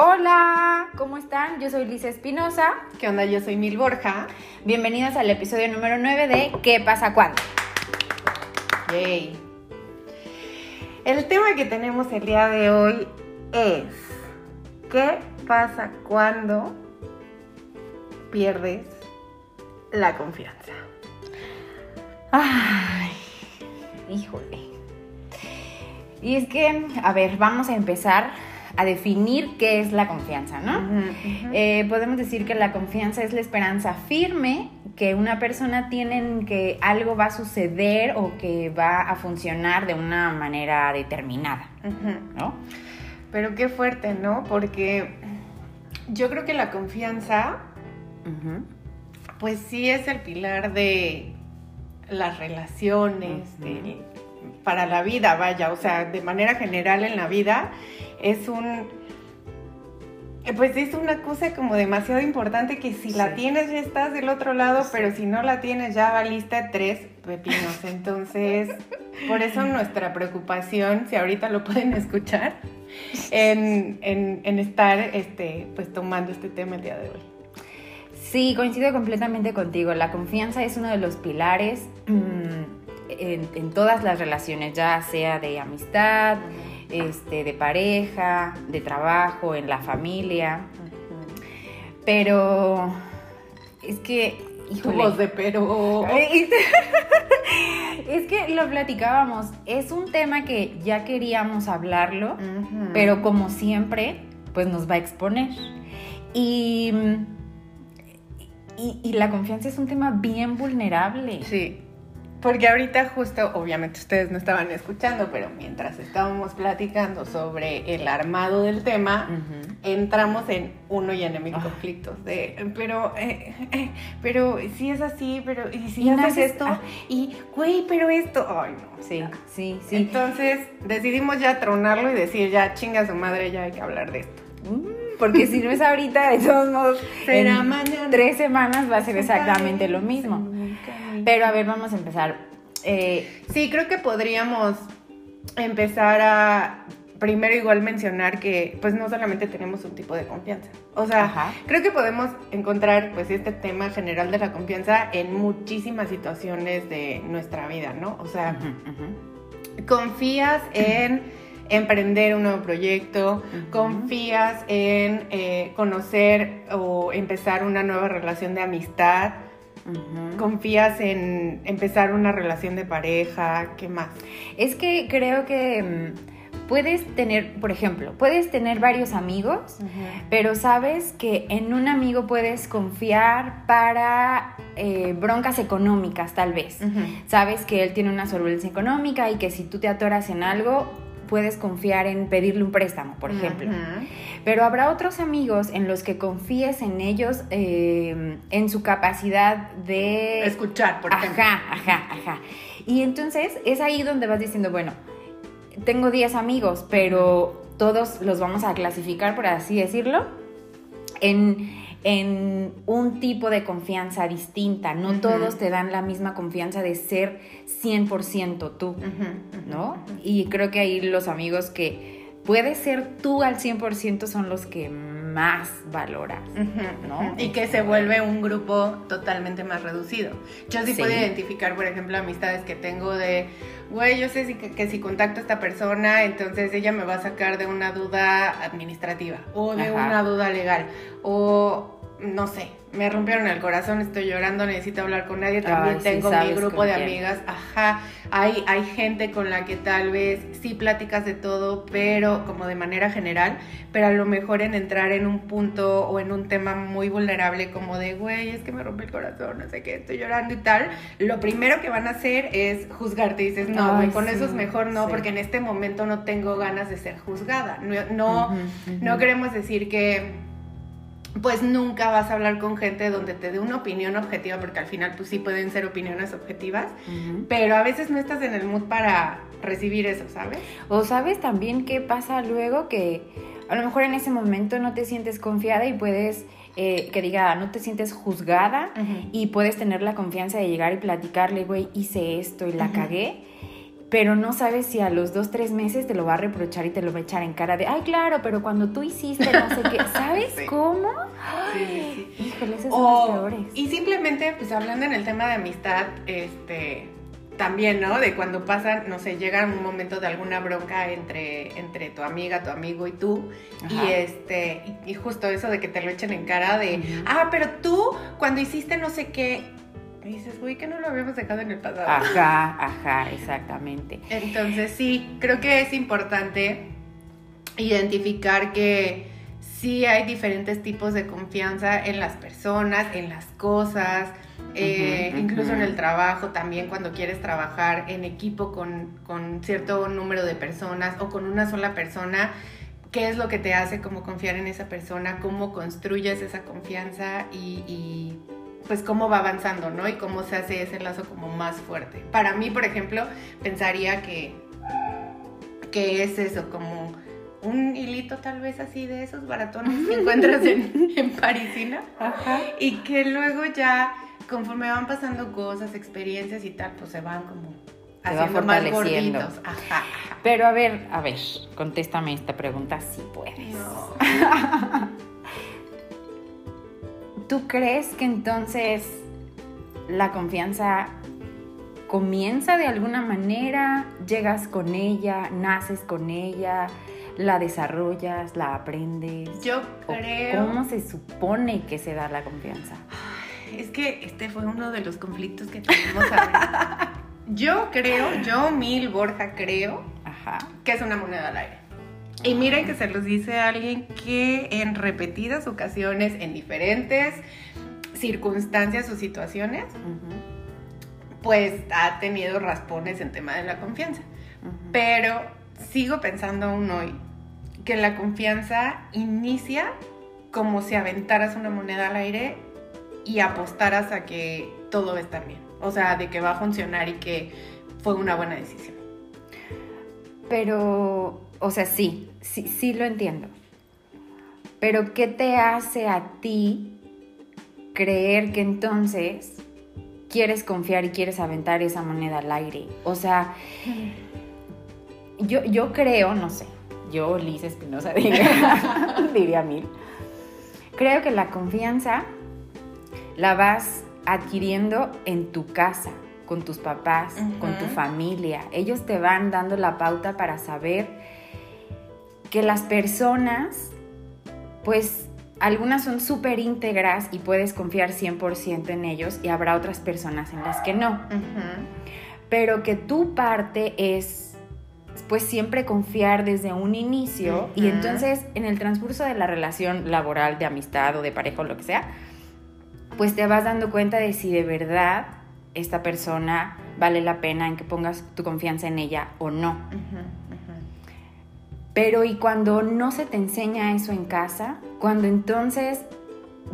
Hola, ¿cómo están? Yo soy Lisa Espinosa. ¿Qué onda? Yo soy Mil Borja. Bienvenidos al episodio número 9 de ¿Qué pasa cuando? Yay. El tema que tenemos el día de hoy es ¿Qué pasa cuando pierdes la confianza? Ay, híjole. Y es que, a ver, vamos a empezar a definir qué es la confianza, ¿no? Eh, podemos decir que la confianza es la esperanza firme que una persona tiene en que algo va a suceder o que va a funcionar de una manera determinada, ¿no? Pero qué fuerte, ¿no? Porque yo creo que la confianza, pues sí es el pilar de las relaciones, para la vida, vaya, o sea, de manera general en la vida es un, pues es una cosa como demasiado importante que si la tienes ya estás del otro lado, pero si no la tienes ya va lista tres pepinos. Entonces, por eso nuestra preocupación, si ahorita lo pueden escuchar, en, estar este, pues tomando este tema el día de hoy. Sí, coincido completamente contigo. La confianza es uno de los pilares mm, en, todas las relaciones, ya sea de amistad, este, de pareja, de trabajo, en la familia. Pero es que, híjole. de pero. es que lo platicábamos. Es un tema que ya queríamos hablarlo, pero como siempre, pues nos va a exponer. Y, y, y la confianza es un tema bien vulnerable. Sí. Porque ahorita justo, obviamente ustedes no estaban escuchando, pero mientras estábamos platicando sobre el armado del tema, entramos en uno y en mil ah. conflictos de, pero, eh, eh, pero si es así, pero y si haces esto, ah. y güey, pero esto, ay no. Sí, sí, sí. Entonces decidimos ya tronarlo y decir, ya chinga su madre, ya hay que hablar de esto. Mm, porque si no es ahorita, de todos modos, será mañana. Tres semanas va a ser exactamente lo mismo. Pero a ver, vamos a empezar. Eh, sí, creo que podríamos empezar a primero igual mencionar que pues no solamente tenemos un tipo de confianza. O sea, creo que podemos encontrar pues este tema general de la confianza en muchísimas situaciones de nuestra vida, ¿no? O sea, confías en emprender un nuevo proyecto, confías en eh, conocer o empezar una nueva relación de amistad, confías en empezar una relación de pareja, ¿qué más? Es que creo que mm, puedes tener, por ejemplo, puedes tener varios amigos, pero sabes que en un amigo puedes confiar para eh, broncas económicas, tal vez. Sabes que él tiene una solvencia económica y que si tú te atoras en algo, puedes confiar en pedirle un préstamo, por ejemplo. Pero habrá otros amigos en los que confíes en ellos, eh, en su capacidad de... Escuchar, por ejemplo. Ajá, ajá, ajá. Y entonces es ahí donde vas diciendo, bueno, tengo 10 amigos, pero todos los vamos a clasificar, por así decirlo, en en un tipo de confianza distinta. No todos te dan la misma confianza de ser 100% tú, ¿no? Y creo que ahí los amigos que puedes ser tú al 100% son los que más valoras, ¿no? Y que se vuelve un grupo totalmente más reducido. Yo sí, puedo identificar, por ejemplo, amistades que tengo de, güey, yo sé que, si contacto a esta persona, entonces ella me va a sacar de una duda administrativa o de una duda legal o no sé, me rompieron el corazón, estoy llorando, necesito hablar con nadie, también tengo mi grupo de amigas, ajá, hay, hay gente con la que tal vez sí platicas de todo, pero como de manera general, pero a lo mejor en entrar en un punto o en un tema muy vulnerable como de, güey, es que me rompe el corazón, no sé qué, estoy llorando y tal, lo primero que van a hacer es juzgarte, dices, no, güey, con eso es mejor no, porque en este momento no tengo ganas de ser juzgada, no, no queremos decir que pues nunca vas a hablar con gente donde te dé una opinión objetiva, porque al final pues sí pueden ser opiniones objetivas, pero a veces no estás en el mood para recibir eso, ¿sabes? O sabes también qué pasa luego que a lo mejor en ese momento no te sientes confiada y puedes... Eh, que diga, no te sientes juzgada y puedes tener la confianza de llegar y platicarle, güey, hice esto y la cagué pero no sabes si a los dos, tres meses te lo va a reprochar y te lo va a echar en cara de, ay, claro, pero cuando tú hiciste no sé qué, ¿sabes cómo? Sí, sí, Híjole, esos son los peores. Y simplemente, pues hablando en el tema de amistad, este, también, ¿no? De cuando pasa, no sé, llega un momento de alguna bronca entre, entre tu amiga, tu amigo y tú, y este, y, justo eso de que te lo echen en cara de, ah, pero tú, cuando hiciste no sé qué, dices, uy, que no lo habíamos dejado en el pasado. Ajá, ajá, exactamente. Entonces sí, creo que es importante identificar que sí hay diferentes tipos de confianza en las personas, en las cosas, eh, incluso en el trabajo también cuando quieres trabajar en equipo con, con, cierto número de personas o con una sola persona, qué es lo que te hace como confiar en esa persona, cómo construyes esa confianza y pues cómo va avanzando, ¿no? Y cómo se hace ese lazo como más fuerte. Para mí, por ejemplo, pensaría que, que es eso, como un hilito tal vez así de esos baratones que encuentras en, Parisina. Ajá. Y que luego ya, conforme van pasando cosas, experiencias y tal, pues se van como haciendo más gorditos. Ajá. Pero a ver, a ver, contéstame esta pregunta si puedes. No. ¿Tú crees que entonces la confianza comienza de alguna manera, llegas con ella, naces con ella, la desarrollas, la aprendes? Yo creo... ¿Cómo se supone que se da la confianza? Es que este fue uno de los conflictos que tuvimos Yo creo, yo, Mil Borja, creo que es una moneda al aire. Y miren que se los dice alguien que en repetidas ocasiones, en diferentes circunstancias o situaciones, pues ha tenido raspones en tema de la confianza. Pero sigo pensando aún hoy que la confianza inicia como si aventaras una moneda al aire y apostaras a que todo va a estar bien. O sea, de que va a funcionar y que fue una buena decisión. Pero o sea, sí, sí, sí lo entiendo. Pero ¿qué te hace a ti creer que entonces quieres confiar y quieres aventar esa moneda al aire? O sea, yo, yo creo, no sé, yo, Liz Espinosa, diría, diría mil, creo que la confianza la vas adquiriendo en tu casa, con tus papás, con tu familia. Ellos te van dando la pauta para saber que las personas, pues algunas son súper íntegras y puedes confiar 100% en ellos y habrá otras personas en las que no. Pero que tu parte es, pues siempre confiar desde un inicio y entonces en el transcurso de la relación laboral, de amistad o de pareja o lo que sea, pues te vas dando cuenta de si de verdad esta persona vale la pena en que pongas tu confianza en ella o no. Pero y cuando no se te enseña eso en casa, cuando entonces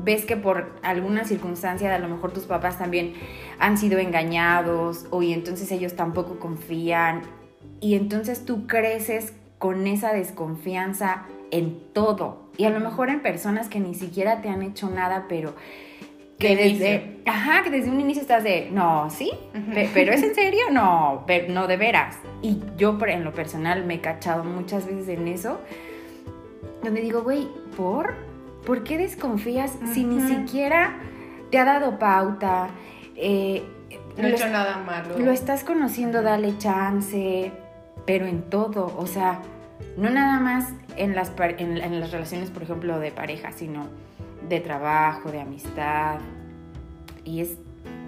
ves que por alguna circunstancia a lo mejor tus papás también han sido engañados o y entonces ellos tampoco confían y entonces tú creces con esa desconfianza en todo. Y a lo mejor en personas que ni siquiera te han hecho nada, pero que desde, ajá, que desde un inicio estás de, no, sí, pero es en serio, no, no de veras. Y yo en lo personal me he cachado muchas veces en eso, donde digo, güey, ¿por? ¿Por qué desconfías si ni siquiera te ha dado pauta? Eh, no he hecho nada malo. Lo estás conociendo, dale chance, pero en todo, o sea, no nada más en las, en las relaciones, por ejemplo, de pareja, sino de trabajo, de amistad. Y es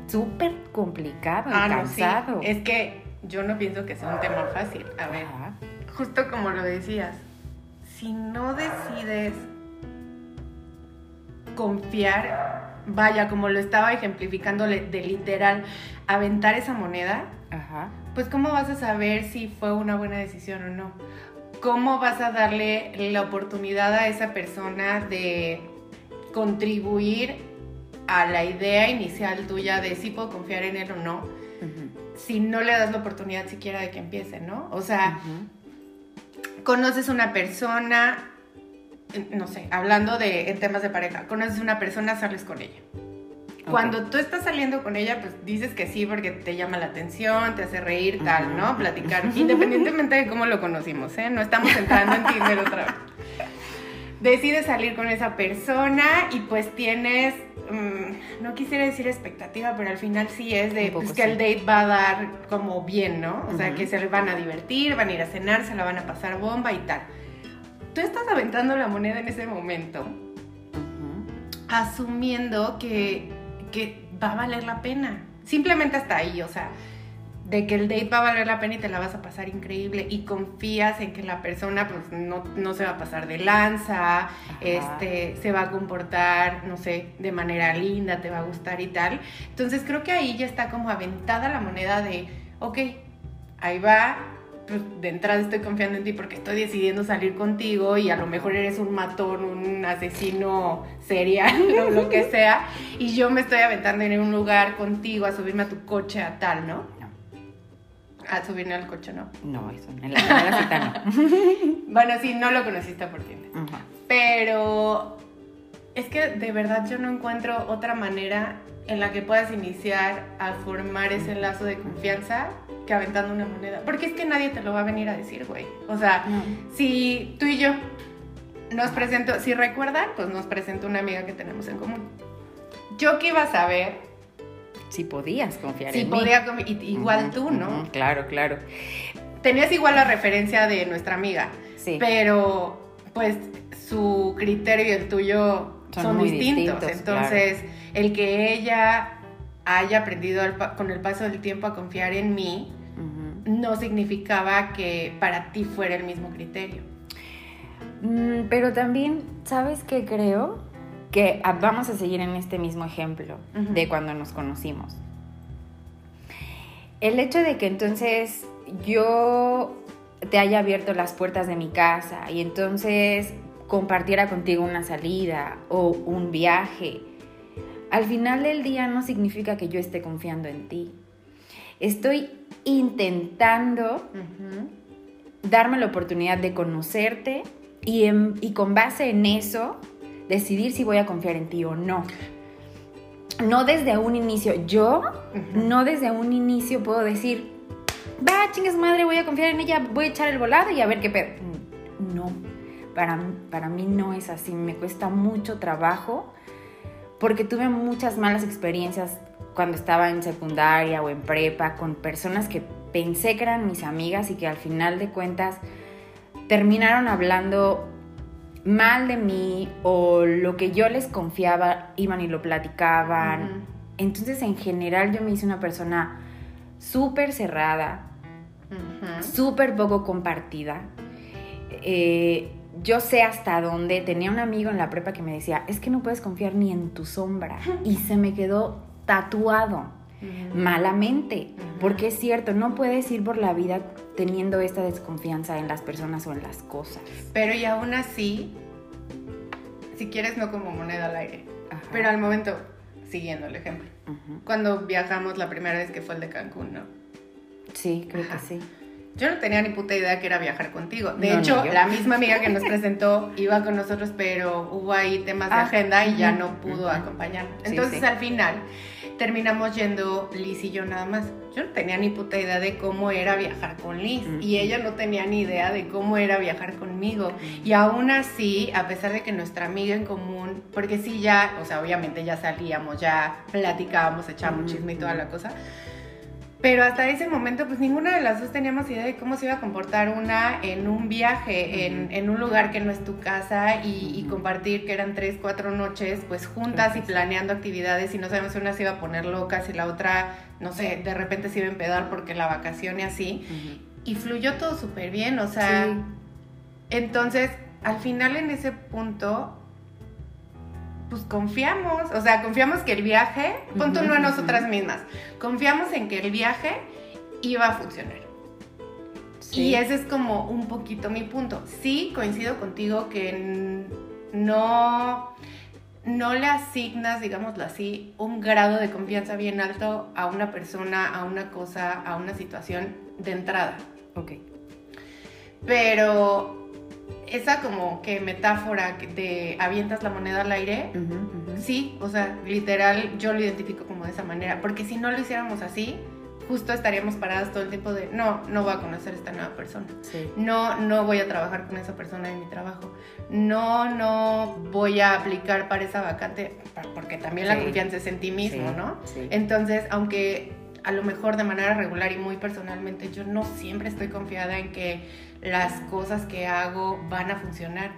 súper complicado y ah, cansado. Es que yo no pienso que sea un tema fácil. A ver, justo como lo decías, si no decides confiar, vaya, como lo estaba ejemplificando de literal, aventar esa moneda, pues cómo vas a saber si fue una buena decisión o no. ¿Cómo vas a darle la oportunidad a esa persona de contribuir a la idea inicial tuya de si puedo confiar en él o no, si no le das la oportunidad siquiera de que empiece, ¿no? O sea, conoces una persona, no sé, hablando de en temas de pareja, conoces una persona, sales con ella. Cuando tú estás saliendo con ella, pues dices que sí porque te llama la atención, te hace reír, tal, ¿no? Platicar, independientemente de cómo lo conocimos, ¿eh? No estamos entrando en Tinder otra vez. Decides salir con esa persona y pues tienes, mm, no quisiera decir expectativa, pero al final sí es de pues, que el date va a dar como bien, ¿no? O sea, que se van a divertir, van a ir a cenar, se la van a pasar bomba y tal. Tú estás aventando la moneda en ese momento, asumiendo que que va a valer la pena. Simplemente hasta ahí, o sea, de que el date va a valer la pena y te la vas a pasar increíble y confías en que la persona pues no, se va a pasar de lanza, este, se va a comportar, no sé, de manera linda, te va a gustar y tal. Entonces creo que ahí ya está como aventada la moneda de, ok, ahí va, pues, de entrada estoy confiando en ti porque estoy decidiendo salir contigo y a lo mejor eres un matón, un asesino serial o lo que sea, y yo me estoy aventando en un lugar contigo a subirme a tu coche a tal, ¿no? A subirme al coche, ¿no? No, eso, en la primera cita no. bueno, sí, no lo conociste por ti. Pero es que de verdad yo no encuentro otra manera en la que puedas iniciar a formar ese lazo de confianza que aventando una moneda. Porque es que nadie te lo va a venir a decir, güey. O sea, si tú y yo nos presento, si recuerdan, pues nos presentó una amiga que tenemos en común. Yo que iba a saber. Si podías confiar en mí. podía, igual tú, ¿no? claro, claro. Tenías igual la referencia de nuestra amiga. Sí. Pero, pues, su criterio y el tuyo son, distintos. Entonces, el que ella haya aprendido con el paso del tiempo a confiar en mí, no significaba que para ti fuera el mismo criterio. Mm, pero también, ¿sabes qué creo? Que vamos a seguir en este mismo ejemplo de cuando nos conocimos. El hecho de que entonces yo te haya abierto las puertas de mi casa y entonces compartiera contigo una salida o un viaje, al final del día no significa que yo esté confiando en ti. Estoy intentando darme la oportunidad de conocerte y, con base en eso decidir si voy a confiar en ti o no. No desde un inicio, yo no desde un inicio puedo decir, va, chingas madre, voy a confiar en ella, voy a echar el volado y a ver qué pedo. No, para, para mí no es así, me cuesta mucho trabajo porque tuve muchas malas experiencias cuando estaba en secundaria o en prepa con personas que pensé que eran mis amigas y que al final de cuentas terminaron hablando mal de mí o lo que yo les confiaba iban y lo platicaban. Entonces en general yo me hice una persona súper cerrada, súper poco compartida. Eh, yo sé hasta dónde. Tenía un amigo en la prepa que me decía, es que no puedes confiar ni en tu sombra. Y se me quedó tatuado malamente. Porque es cierto, no puedes ir por la vida teniendo esta desconfianza en las personas o en las cosas. Pero y aún así, si quieres, no como moneda al aire. Pero al momento, siguiendo el ejemplo. Cuando viajamos la primera vez que fue el de Cancún, ¿no? Sí, creo que sí. Yo no tenía ni puta idea que era viajar contigo. De hecho, la misma amiga que nos presentó iba con nosotros, pero hubo ahí temas de ah, agenda y ya no pudo acompañarnos. Entonces, al final, terminamos yendo Liz y yo nada más. Yo no tenía ni puta idea de cómo era viajar con Liz y ella no tenía ni idea de cómo era viajar conmigo. Y aún así, a pesar de que nuestra amiga en común, porque sí ya, o sea, obviamente ya salíamos, ya platicábamos, echábamos chisme y toda la cosa pero hasta ese momento, pues ninguna de las dos teníamos idea de cómo se iba a comportar una en un viaje, en, un lugar que no es tu casa y, compartir que eran tres, cuatro noches, pues juntas y planeando actividades y no sabemos si una se iba a poner loca, si la otra, no sé, de repente se iba a empedar porque la vacación y así. Y fluyó todo súper bien, o sea, entonces, al final en ese punto, pues confiamos, o sea, confiamos que el viaje, punto no a nosotras mismas, confiamos en que el viaje iba a funcionar. Y ese es como un poquito mi punto. Sí, coincido contigo que no, no le asignas, digámoslo así, un grado de confianza bien alto a una persona, a una cosa, a una situación de entrada. Ok. Pero esa como que metáfora de avientas la moneda al aire, sí, o sea, literal yo lo identifico como de esa manera, porque si no lo hiciéramos así, justo estaríamos paradas todo el tiempo de, no, no voy a conocer a esta nueva persona, no, no voy a trabajar con esa persona en mi trabajo, no, no voy a aplicar para esa vacante, porque también la confianza es en ti mismo, ¿no? Entonces, aunque a lo mejor de manera regular y muy personalmente, yo no siempre estoy confiada en que las cosas que hago van a funcionar,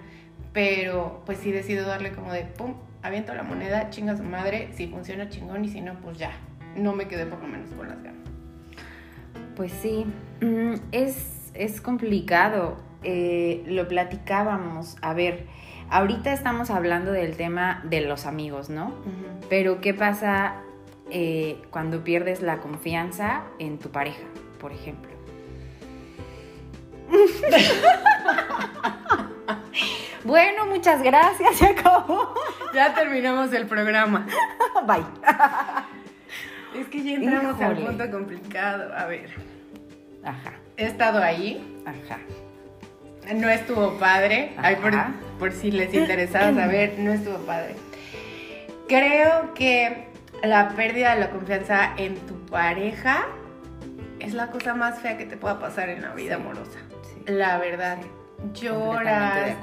pero pues sí decido darle como de, pum, aviento la moneda, chinga su madre, si funciona chingón y si no, pues ya, no me quedé por lo menos con las ganas. Pues sí, mm, es, es complicado, eh, lo platicábamos, a ver, ahorita estamos hablando del tema de los amigos, ¿no? Pero ¿qué pasa eh, cuando pierdes la confianza en tu pareja, por ejemplo? bueno, muchas gracias, se acabó. Ya terminamos el programa. Bye. Es que ya entramos al punto complicado. A ver. Ajá. He estado ahí. Ajá. No estuvo padre. por, por si les interesaba saber, no estuvo padre. Creo que la pérdida de la confianza en tu pareja es la cosa más fea que te pueda pasar en la vida amorosa. La verdad. Lloras,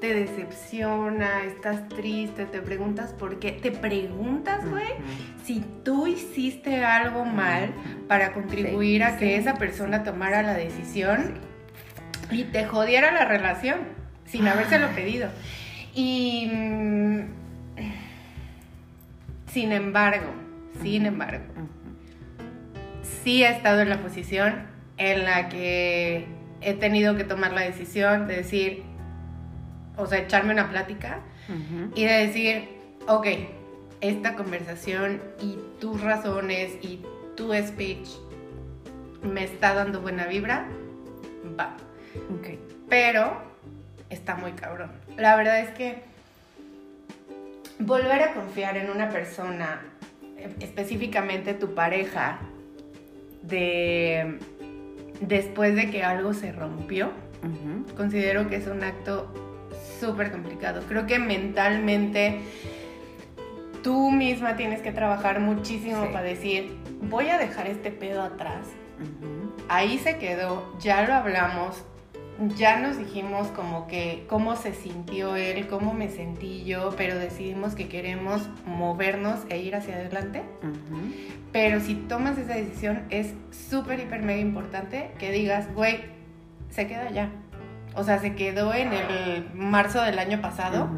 te decepciona, estás triste, te preguntas por qué. Te preguntas, güey, si tú hiciste algo mal para contribuir a que esa persona tomara la decisión y te jodiera la relación sin habérselo pedido. Y. Sin embargo, sin embargo, sí he estado en la posición en la que he tenido que tomar la decisión de decir, o sea, echarme una plática y de decir, ok, esta conversación y tus razones y tu speech me está dando buena vibra, va. Okay. Pero está muy cabrón. La verdad es que volver a confiar en una persona, específicamente tu pareja, de después de que algo se rompió, considero que es un acto súper complicado. Creo que mentalmente tú misma tienes que trabajar muchísimo para decir, voy a dejar este pedo atrás. Ahí se quedó, ya lo hablamos, ya nos dijimos como que cómo se sintió él, cómo me sentí yo, pero decidimos que queremos movernos e ir hacia adelante. Pero si tomas esa decisión es súper, hiper, mega importante que digas, güey, se queda ya. O sea, se quedó en el marzo del año pasado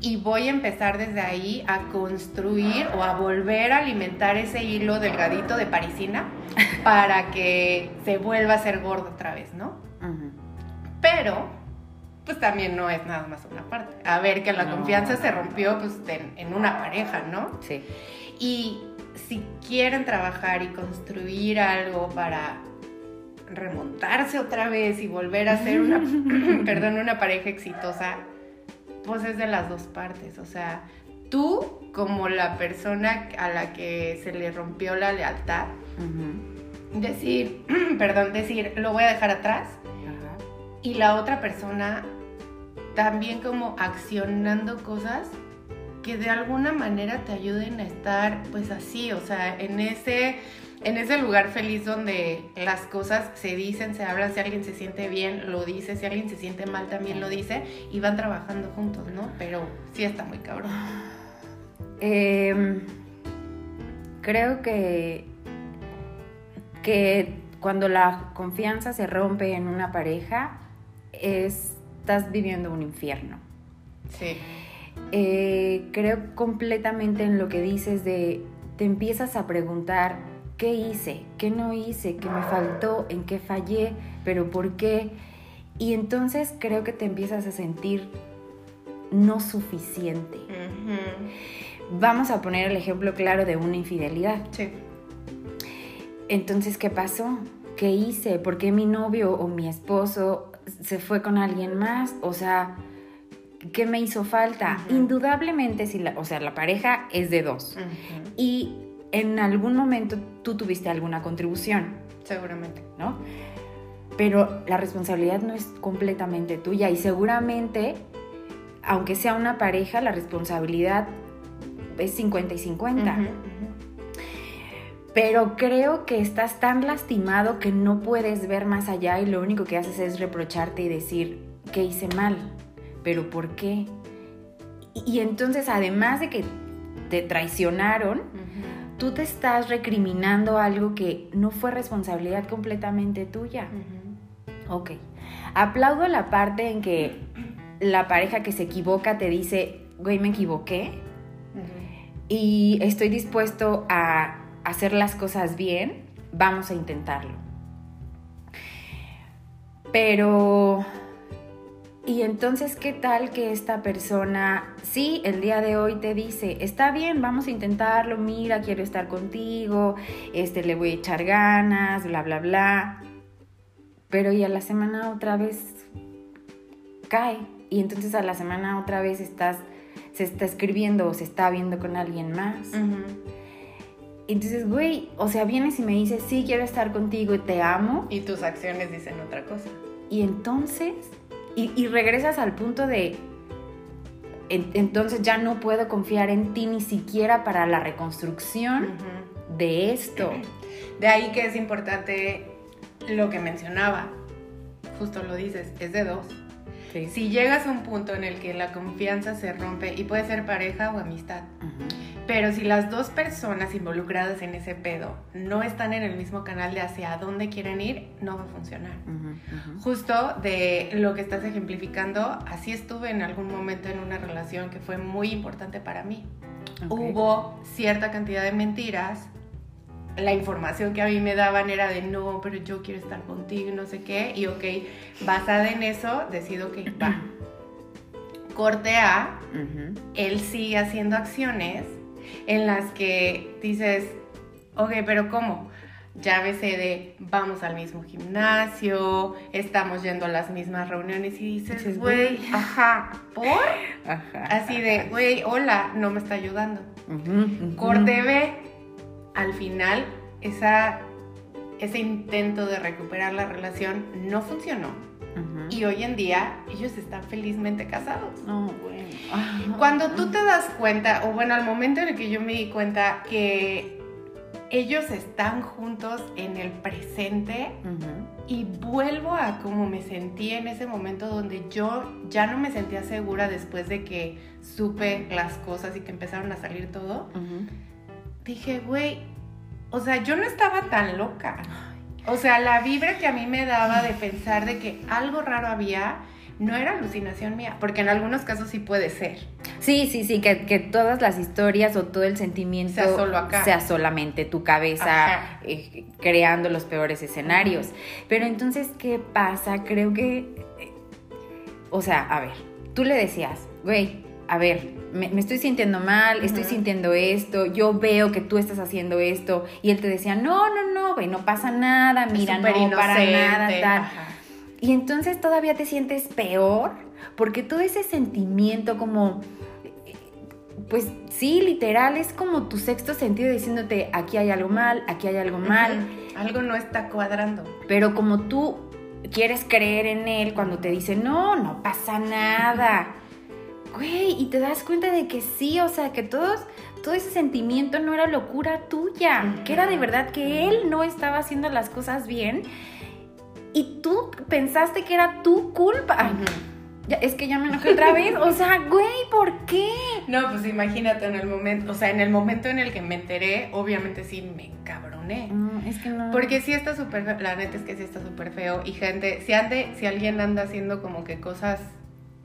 y voy a empezar desde ahí a construir o a volver a alimentar ese hilo delgadito de parisina para que se vuelva a ser gordo otra vez, ¿no? Pero, pues también no es nada más una parte. A ver, que la confianza se rompió pues, en, una pareja, ¿no? Sí. Y si quieren trabajar y construir algo para remontarse otra vez y volver a ser una, perdón, una pareja exitosa, pues es de las dos partes. O sea, tú como la persona a la que se le rompió la lealtad, decir, perdón, decir, lo voy a dejar atrás y la otra persona también como accionando cosas que de alguna manera te ayuden a estar pues así, o sea, en ese en ese lugar feliz donde las cosas se dicen, se hablan, si alguien se siente bien, lo dice, si alguien se siente mal, también lo dice, y van trabajando juntos, ¿no? Pero sí está muy cabrón. Em, creo que, que cuando la confianza se rompe en una pareja, estás viviendo un infierno. Sí. Eh, creo completamente en lo que dices de, te empiezas a preguntar, ¿qué hice? ¿Qué no hice? ¿Qué me faltó? ¿En qué fallé? ¿Pero por qué? Y entonces creo que te empiezas a sentir no suficiente. Vamos a poner el ejemplo claro de una infidelidad. Sí. Entonces, ¿qué pasó? ¿Qué hice? ¿Por qué mi novio o mi esposo se fue con alguien más, o sea, ¿qué me hizo falta? Indudablemente, si la, o sea, la pareja es de dos. Y en algún momento tú tuviste alguna contribución. Seguramente. ¿No? pero la responsabilidad no es completamente tuya y seguramente, aunque sea una pareja, la responsabilidad es 50 y 50. Pero creo que estás tan lastimado que no puedes ver más allá y lo único que haces es reprocharte y decir que hice mal, pero ¿por qué? Y, entonces, además de que te traicionaron, tú te estás recriminando algo que no fue responsabilidad completamente tuya. Ok. Aplaudo la parte en que la pareja que se equivoca te dice, güey, me equivoqué. Y estoy dispuesto a hacer las cosas bien. Vamos a intentarlo. Pero... Y entonces, ¿qué tal que esta persona, sí, el día de hoy te dice, está bien, vamos a intentarlo, mira, quiero estar contigo, este, le voy a echar ganas, bla, bla, bla pero y a la semana otra vez cae y entonces a la semana otra vez estás se está escribiendo o se está viendo con alguien más. Entonces, güey, o sea, vienes y me dices, sí, quiero estar contigo y te amo. Y tus acciones dicen otra cosa. Y entonces, y, regresas al punto de, entonces ya no puedo confiar en ti ni siquiera para la reconstrucción de esto. De ahí que es importante lo que mencionaba, justo lo dices, es de dos. Si llegas a un punto en el que la confianza se rompe, y puede ser pareja o amistad, pero si las dos personas involucradas en ese pedo no están en el mismo canal de hacia dónde quieren ir, no va a funcionar. Justo de lo que estás ejemplificando, así estuve en algún momento en una relación que fue muy importante para mí. Hubo cierta cantidad de mentiras, la información que a mí me daban era de no, pero yo quiero estar contigo, no sé qué, y ok, basada en eso, decido que va. Corte A, él sigue haciendo acciones en las que dices, ok, pero ¿cómo? Ves de vamos al mismo gimnasio, estamos yendo a las mismas reuniones y dices, güey, ajá, ¿por? Ajá, Así de, güey, hola, no me está ayudando. Corte B, al final esa, ese intento de recuperar la relación no funcionó. Y hoy en día ellos están felizmente casados. Cuando tú te das cuenta, o bueno, al momento en el que yo me di cuenta que ellos están juntos en el presente y vuelvo a como me sentí en ese momento donde yo ya no me sentía segura después de que supe las cosas y que empezaron a salir todo, dije, güey, o sea, yo no estaba tan loca. O sea, la vibra que a mí me daba de pensar de que algo raro había, no era alucinación mía, porque en algunos casos sí puede ser. Sí, sí, sí, que, que todas las historias o todo el sentimiento sea, solo acá. sea solamente tu cabeza eh, creando los peores escenarios. Pero entonces, ¿qué pasa? Creo que, eh, o sea, a ver, tú le decías, güey, a ver, me, estoy sintiendo mal, estoy sintiendo esto, yo veo que tú estás haciendo esto, y él te decía, no, no, no, güey, no pasa nada, mira, no para nada, tal. Y entonces todavía te sientes peor, porque todo ese sentimiento como, pues sí, literal, es como tu sexto sentido diciéndote, aquí hay algo mal, aquí hay algo mal. Algo no está cuadrando. Pero como tú quieres creer en él cuando te dice, no, no pasa nada güey, y te das cuenta de que sí, o sea, que todos, todo ese sentimiento no era locura tuya, que era de verdad que él no estaba haciendo las cosas bien y tú pensaste que era tu culpa. Ya, es que ya me enojé otra vez. O sea, güey, ¿por qué? No, pues imagínate en el momento, o sea, en el momento en el que me enteré, obviamente sí me encabroné. es que no. Porque sí está súper feo, la neta es que sí está súper feo. Y gente, si, ande, si alguien anda haciendo como que cosas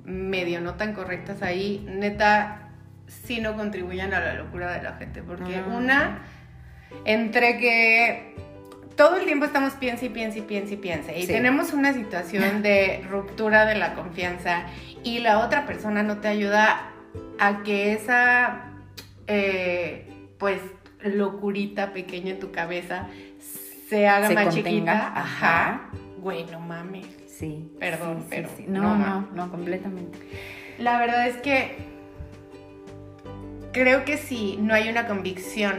medio no tan correctas ahí, neta, sí no contribuyen a la locura de la gente. Porque una, entre que todo el tiempo estamos piensa y piensa y piensa y piensa. Y tenemos una situación de ruptura de la confianza y la otra persona no te ayuda a que esa, eh, pues, locurita pequeña en tu cabeza se haga más chiquita. Ajá. Güey, no mames. Sí. Perdón, pero. No, no, no, completamente. La verdad es que creo que si no hay una convicción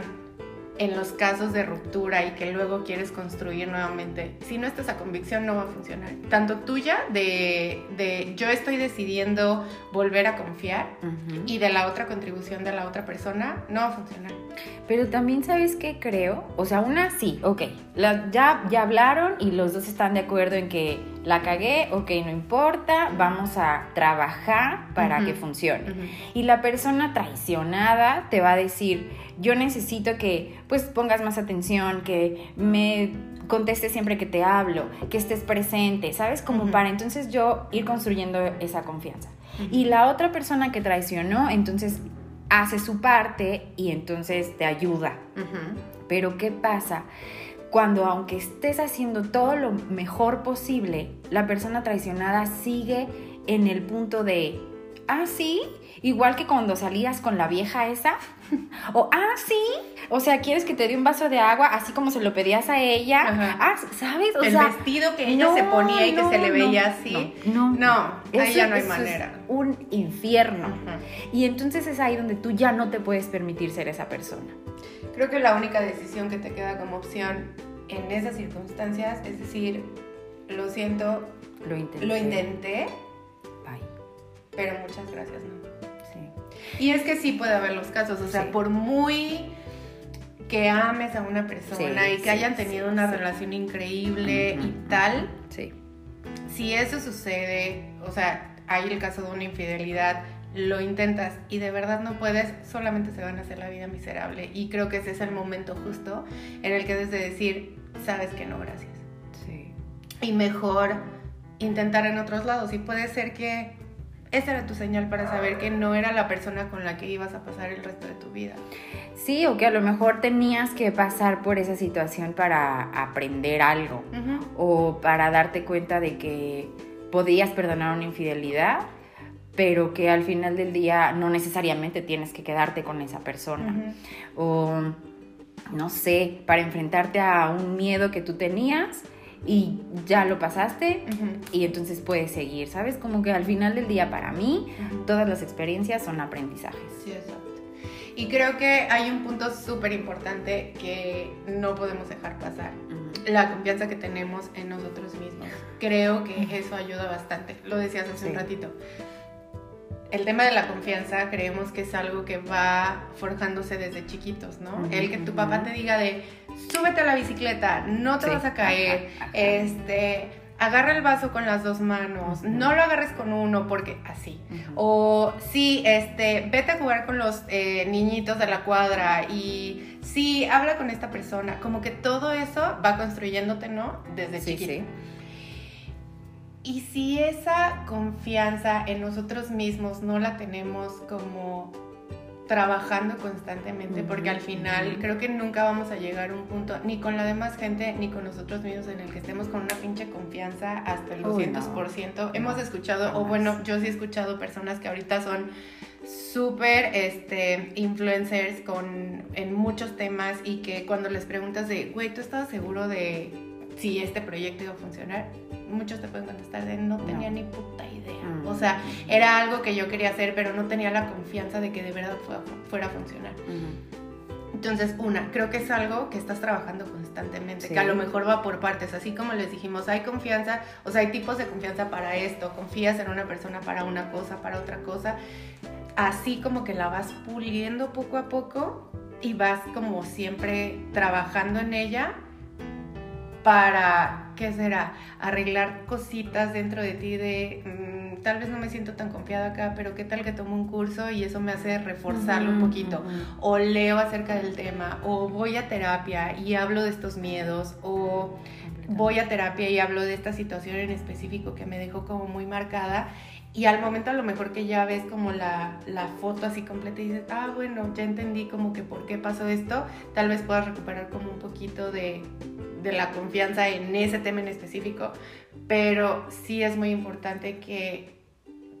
en los casos de ruptura y que luego quieres construir nuevamente, si no está esa convicción no va a funcionar. Tanto tuya de, de yo estoy decidiendo volver a confiar y de la otra contribución de la otra persona, no va a funcionar. Pero también sabes qué creo, o sea, una sí, ok, ya, ya hablaron y los dos están de acuerdo en que la cagué, ok, no importa, vamos a trabajar para que funcione. Y la persona traicionada te va a decir, yo necesito que pues pongas más atención, que me contestes siempre que te hablo, que estés presente, ¿sabes? Como para entonces yo ir construyendo esa confianza. Y la otra persona que traicionó, entonces hace su parte y entonces te ayuda. Pero ¿qué pasa? Cuando aunque estés haciendo todo lo mejor posible, la persona traicionada sigue en el punto de, ah, sí, igual que cuando salías con la vieja esa, o, ah, sí, o sea, quieres que te dé un vaso de agua, así como se lo pedías a ella, ah, ¿sabes? O el vestido que ella se ponía y que se le veía así, no, no, ahí ya no hay manera. Es un infierno. Y entonces es ahí donde tú ya no te puedes permitir ser esa persona. Creo que la única decisión que te queda como opción en esas circunstancias es decir, lo siento, lo intenté, lo intenté pero muchas gracias, ¿no? Y es que sí puede haber los casos, o sea, por muy que ames a una persona y que hayan tenido una relación increíble y tal, sí. si eso sucede, o sea, hay el caso de una infidelidad, lo intentas y de verdad no puedes, solamente se van a hacer la vida miserable. Y creo que ese es el momento justo en el que debes de decir, sabes que no, gracias. Sí. Y mejor intentar en otros lados. Y puede ser que esa era tu señal para saber que no era la persona con la que ibas a pasar el resto de tu vida. Sí, o que a lo mejor tenías que pasar por esa situación para aprender algo o para darte cuenta de que podías perdonar una infidelidad, pero que al final del día no necesariamente tienes que quedarte con esa persona. O, no sé, para enfrentarte a un miedo que tú tenías y ya lo pasaste y entonces puedes seguir, ¿sabes? Como que al final del día para mí todas las experiencias son aprendizajes. Sí, exacto. Y creo que hay un punto súper importante que no podemos dejar pasar. La confianza que tenemos en nosotros mismos. Creo que eso ayuda bastante. Lo decías hace un ratito el tema de la confianza creemos que es algo que va forjándose desde chiquitos, ¿no? el que tu papá te diga de súbete a la bicicleta, no te vas a caer, este, agarra el vaso con las dos manos, no lo agarres con uno porque así. O sí, este, vete a jugar con los eh, niñitos de la cuadra y sí, habla con esta persona. Como que todo eso va construyéndote, ¿no? Desde chiquito. Y si esa confianza en nosotros mismos no la tenemos como trabajando constantemente, porque al final creo que nunca vamos a llegar a un punto, ni con la demás gente, ni con nosotros mismos, en el que estemos con una pinche confianza hasta el 200%. Hemos escuchado, o bueno, yo sí he escuchado personas que ahorita son súper este, influencers con, en muchos temas y que cuando les preguntas de, güey, ¿tú estabas seguro de si este proyecto iba a funcionar? muchos te pueden contestar de no tenía ni puta idea. Mm. O sea, era algo que yo quería hacer, pero no tenía la confianza de que de verdad fuera, a funcionar. Entonces, una, creo que es algo que estás trabajando constantemente, que a lo mejor va por partes, así como les dijimos, hay confianza, o sea, hay tipos de confianza para esto, confías en una persona para una cosa, para otra cosa, así como que la vas puliendo poco a poco y vas como siempre trabajando en ella para, ¿qué será? Arreglar cositas dentro de ti de, mm, tal vez no me siento tan confiada acá, pero ¿qué tal que tomo un curso y eso me hace reforzarlo un poquito? O leo acerca del tema, o voy a terapia y hablo de estos miedos, o voy a terapia y hablo de esta situación en específico que me dejó como muy marcada y al momento a lo mejor que ya ves como la, la, foto así completa y dices, ah, bueno, ya entendí como que por qué pasó esto, tal vez puedas recuperar como un poquito de, de la confianza en ese tema en específico, pero sí es muy importante que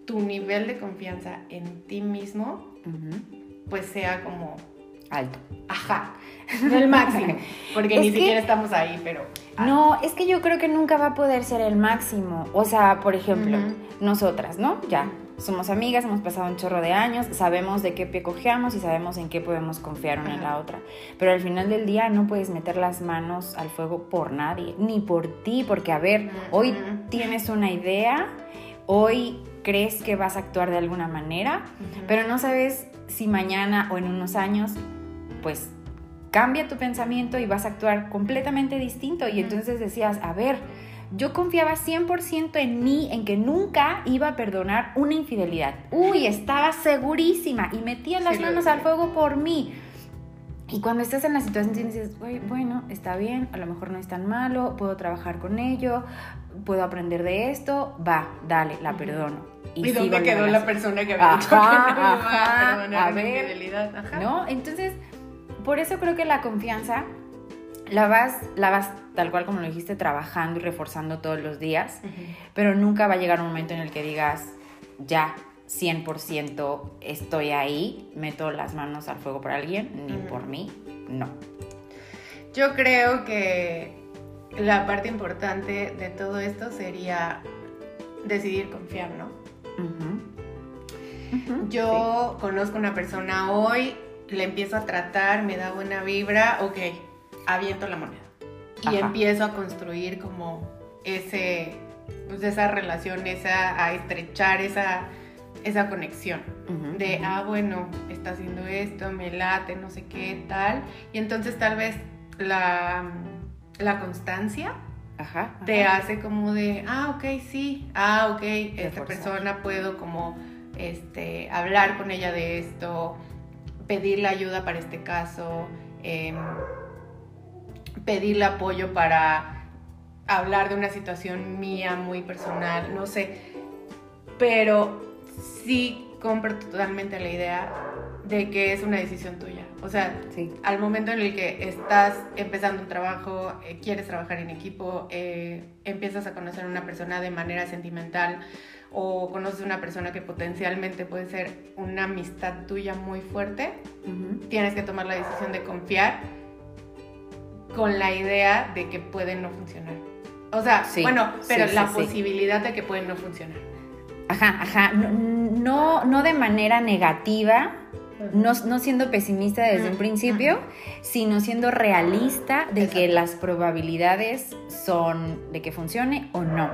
tu nivel de confianza en ti mismo, pues sea como alto. Ajá. No el máximo. Porque ni siquiera estamos ahí, pero. No, es que yo creo que nunca va a poder ser el máximo. O sea, por ejemplo, nosotras, ¿no? Ya, somos amigas, hemos pasado un chorro de años, sabemos de qué pie cojeamos y sabemos en qué podemos confiar una en la otra. Pero al final del día no puedes meter las manos al fuego por nadie, ni por ti, porque a ver, hoy tienes una idea, hoy crees que vas a actuar de alguna manera, pero no sabes si mañana o en unos años, pues cambia tu pensamiento y vas a actuar completamente distinto. Y entonces decías, a ver, yo confiaba 100% en mí, en que nunca iba a perdonar una infidelidad. Uy, estaba segurísima y metía las manos al fuego por mí. Y cuando estás en la situación dices, bueno, está bien, a lo mejor no es tan malo, puedo trabajar con ello, puedo aprender de esto, va, dale, la perdono. ¿Y, dónde quedó la persona que había dicho que no iba a perdonar una infidelidad? Ajá. ¿No? Entonces, por eso creo que la confianza la vas, la vas tal cual como lo dijiste, trabajando y reforzando todos los días, pero nunca va a llegar un momento en el que digas, ya, 100% estoy ahí, meto las manos al fuego por alguien, ni por mí, no. Yo creo que la parte importante de todo esto sería decidir confiar, ¿no? Yo conozco una persona hoy le empiezo a tratar, me da buena vibra, ok, aviento la moneda. Y empiezo a construir como ese, pues esa relación, esa, a estrechar esa, esa conexión. de, ah, bueno, está haciendo esto, me late, no sé qué, tal. Y entonces tal vez la, la constancia te hace como de, ah, ok, sí, ah, ok, esta persona puedo como este, hablar con ella de esto, pedirle ayuda para este caso, em, pedirle apoyo para hablar de una situación mía muy personal, no sé, pero sí compro totalmente la idea de que es una decisión tuya. O sea, al momento en el que estás empezando un trabajo, eh, quieres trabajar en equipo, eh, empiezas a conocer a una persona de manera sentimental, o conoces una persona que potencialmente puede ser una amistad tuya muy fuerte, tienes que tomar la decisión de confiar con la idea de que puede no funcionar. O sea, bueno, pero la posibilidad de que puede no funcionar. Ajá, ajá, no, no de manera negativa, no, siendo pesimista desde un principio, sino siendo realista de que las probabilidades son de que funcione o no.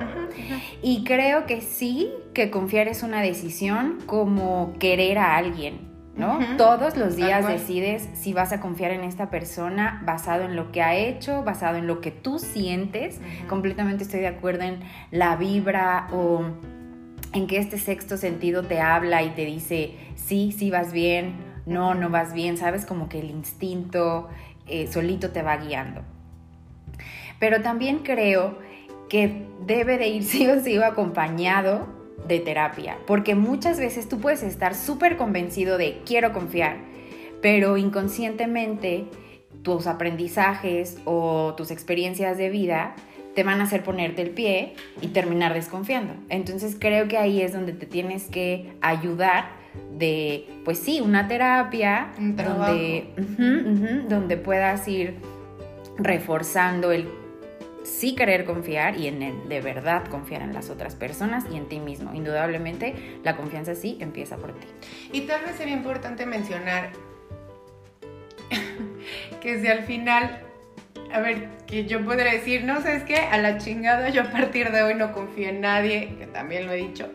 Y creo que sí, que confiar es una decisión como querer a alguien. ¿no? Todos los días decides si vas a confiar en esta persona basado en lo que ha hecho, basado en lo que tú sientes. Completamente estoy de acuerdo en la vibra o en que este sexto sentido te habla y te dice, sí, sí vas bien, no, no vas bien, sabes como que el instinto eh, solito te va guiando. Pero también creo que debe de ir sí o sí acompañado de terapia, porque muchas veces tú puedes estar súper convencido de quiero confiar, pero inconscientemente tus aprendizajes o tus experiencias de vida te van a hacer ponerte el pie y terminar desconfiando. Entonces creo que ahí es donde te tienes que ayudar de, pues sí, una terapia donde, donde puedas ir reforzando el sí querer confiar y en el de verdad confiar en las otras personas y en ti mismo. Indudablemente la confianza sí empieza por ti. Y tal vez sería importante mencionar que si al final a ver, que yo podría decir, no, ¿sabes qué? A la chingada, yo a partir de hoy no confío en nadie, que también lo he dicho.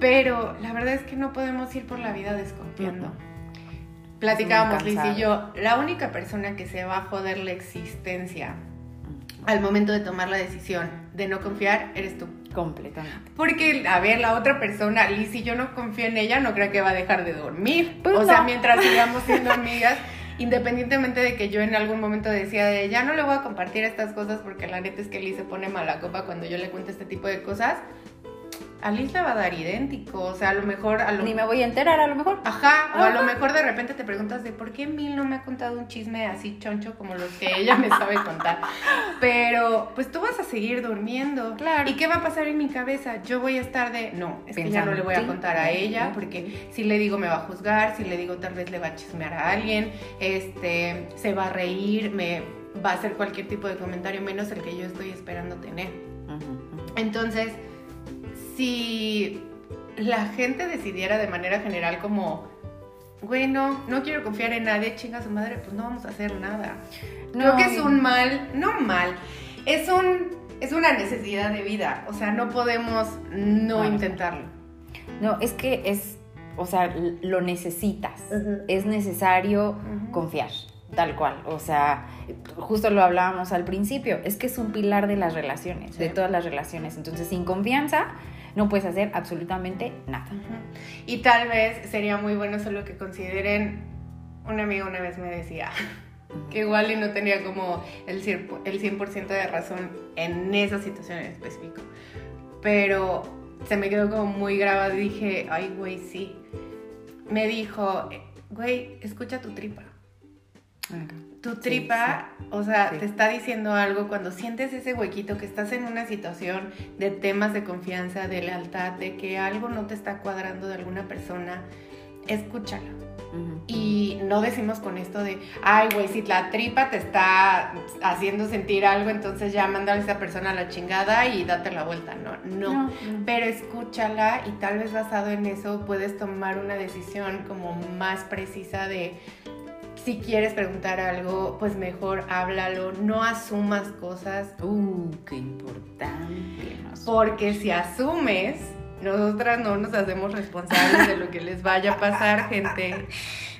Pero la verdad es que no podemos ir por la vida desconfiando. Platicábamos Liz y yo, la única persona que se va a joder la existencia al momento de tomar la decisión de no confiar eres tú. Completamente. Porque, a ver, la otra persona, Liz, si yo no confío en ella, no creo que va a dejar de dormir. Pues o sea, mientras sigamos siendo amigas independientemente de que yo en algún momento decía de ya no le voy a compartir estas cosas porque la neta es que Liz se pone mala copa cuando yo le cuento este tipo de cosas, Alice le va a dar idéntico. O sea, a lo mejor. A lo... Ni me voy a enterar, a lo mejor. Ajá, o a lo mejor de repente te preguntas de por qué Mil no me ha contado un chisme así choncho como los que ella me sabe contar. Pero, pues tú vas a seguir durmiendo. Claro. ¿Y qué va a pasar en mi cabeza? Yo voy a estar de, no, es que ya no le voy a contar a ella, porque si le digo me va a juzgar, si le digo tal vez le va a chismear a alguien, este, se va a reír, me va a hacer cualquier tipo de comentario menos el que yo estoy esperando tener. Entonces, si la gente decidiera de manera general como, bueno, no quiero confiar en nadie, chinga su madre, pues no vamos a hacer nada. Creo que es un mal, no mal, es un es una necesidad de vida, o sea, no podemos no intentarlo. No, es que es, o sea, lo necesitas, es necesario confiar, tal cual, o sea, justo lo hablábamos al principio, es que es un pilar de las relaciones, de todas las relaciones, entonces sin confianza no puedes hacer absolutamente nada. Y tal vez sería muy bueno solo que consideren, un amigo una vez me decía, que igual y no tenía como el 100%, el 100 de razón en esa situación en específico, pero se me quedó como muy grabado y dije, ay, güey, sí. Me dijo, güey, escucha tu tripa. Tu tripa, o sea, te está diciendo algo cuando sientes ese huequito que estás en una situación de temas de confianza, de lealtad, de que algo no te está cuadrando de alguna persona, escúchalo. Y no decimos con esto de, ay, güey, si la tripa te está haciendo sentir algo, entonces ya mándale a esa persona a la chingada y date la vuelta. No, no, Pero escúchala y tal vez basado en eso puedes tomar una decisión como más precisa de, si quieres preguntar algo, pues mejor háblalo, no asumas cosas. Uh, qué importante. Porque si asumes, nosotras no nos hacemos responsables de lo que les vaya a pasar, gente.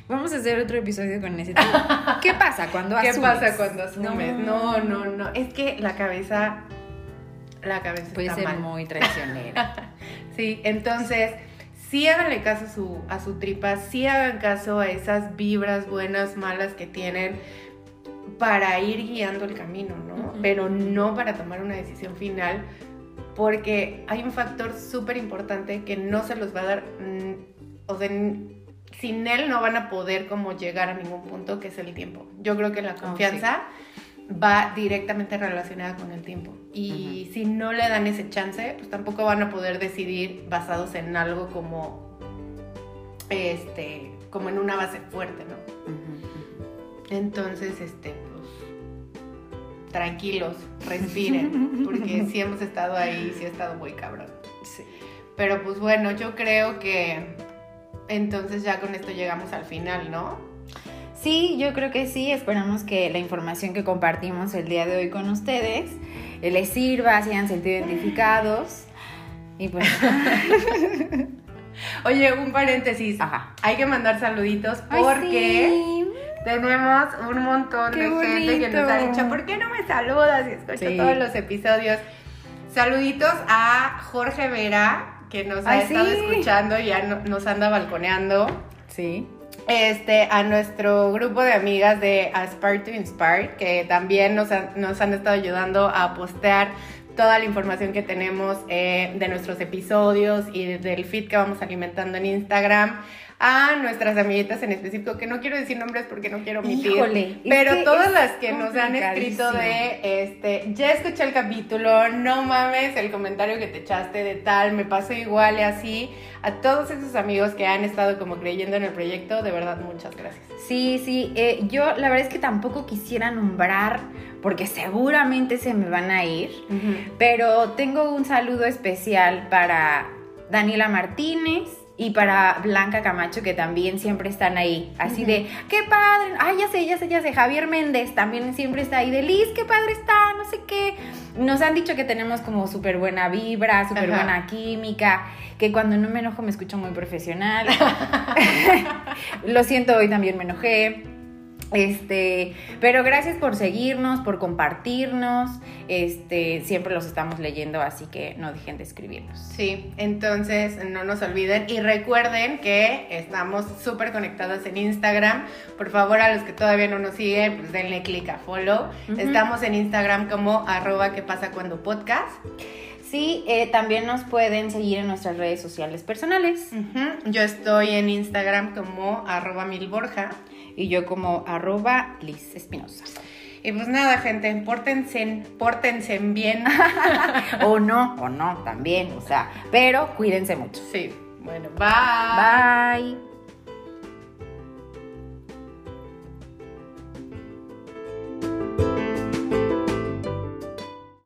Vamos a hacer otro episodio con ese tema. ¿Qué pasa cuando asumes? ¿Qué pasa cuando asumes? No, no, no. Es que la cabeza. La cabeza Puede ser muy traicionera. sí, entonces sí háganle caso a su, a su tripa, sí hagan caso a esas vibras buenas, malas que tienen para ir guiando el camino, ¿no? Pero no para tomar una decisión final, porque hay un factor súper importante que no se los va a dar, mm, o sea, sin él no van a poder como llegar a ningún punto, que es el tiempo. Yo creo que la oh, confianza va directamente relacionada con el tiempo. Y si no le dan ese chance, pues tampoco van a poder decidir basados en algo como, este, como en una base fuerte, ¿no? Entonces, este, pues, tranquilos, respiren, porque sí hemos estado ahí, sí ha estado muy cabrón. Sí. Pero pues bueno, yo creo que entonces ya con esto llegamos al final, ¿no? Sí, yo creo que sí. Esperamos que la información que compartimos el día de hoy con ustedes eh, les sirva, se hayan sentido identificados. Y pues. Oye, un paréntesis. Ajá. Hay que mandar saluditos porque tenemos un montón de gente que nos ha dicho: ¿Por qué no me saludas? Y escucho todos los episodios. Saluditos a Jorge Vera, que nos ha estado escuchando y ya nos anda balconeando. Sí este, a nuestro grupo de amigas de Aspire to Inspire, que también nos, han estado ayudando a postear toda la información que tenemos eh, de nuestros episodios y del feed que vamos alimentando en Instagram a nuestras amiguitas en específico, que no quiero decir nombres porque no quiero omitir, Híjole, pero todas las que nos han escrito de, este, ya escuché el capítulo, no mames el comentario que te echaste de tal, me pasó igual y así, a todos esos amigos que han estado como creyendo en el proyecto, de verdad, muchas gracias. Sí, sí, eh, yo la verdad es que tampoco quisiera nombrar porque seguramente se me van a ir, pero tengo un saludo especial para Daniela Martínez, y para Blanca Camacho, que también siempre están ahí. Así de, qué padre, ay, ya sé, ya sé, ya sé. Javier Méndez también siempre está ahí de Liz, qué padre está, no sé qué. Nos han dicho que tenemos como súper buena vibra, súper buena química, que cuando no me enojo me escucho muy profesional. Lo siento, hoy también me enojé. Este, pero gracias por seguirnos, por compartirnos. Este, siempre los estamos leyendo, así que no dejen de escribirnos. Sí, entonces no nos olviden y recuerden que estamos súper conectadas en Instagram. Por favor, a los que todavía no nos siguen, pues denle click a follow. Estamos en Instagram como arroba que pasa cuando podcast. Sí, eh, también nos pueden seguir en nuestras redes sociales personales. Yo estoy en Instagram como arroba milborja. Y yo como arroba Liz Espinosa. Y pues nada, gente, pórtense, pórtense bien. o no, o no, también, o sea, pero cuídense mucho. Sí. Bueno, bye. Bye.